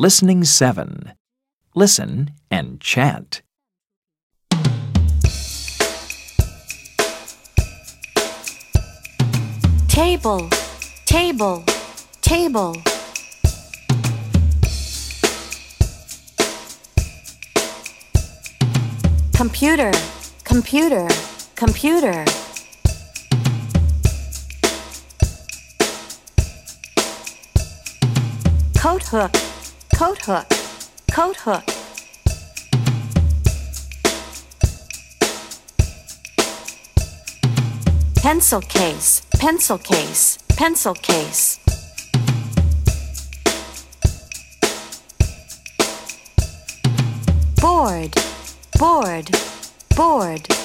Listening 7. Listen and chant. table, table, table. Computer, computer, computer. Coat hook, coat hook, coat hook. Pencil case, pencil case, pencil case. Board, board, board.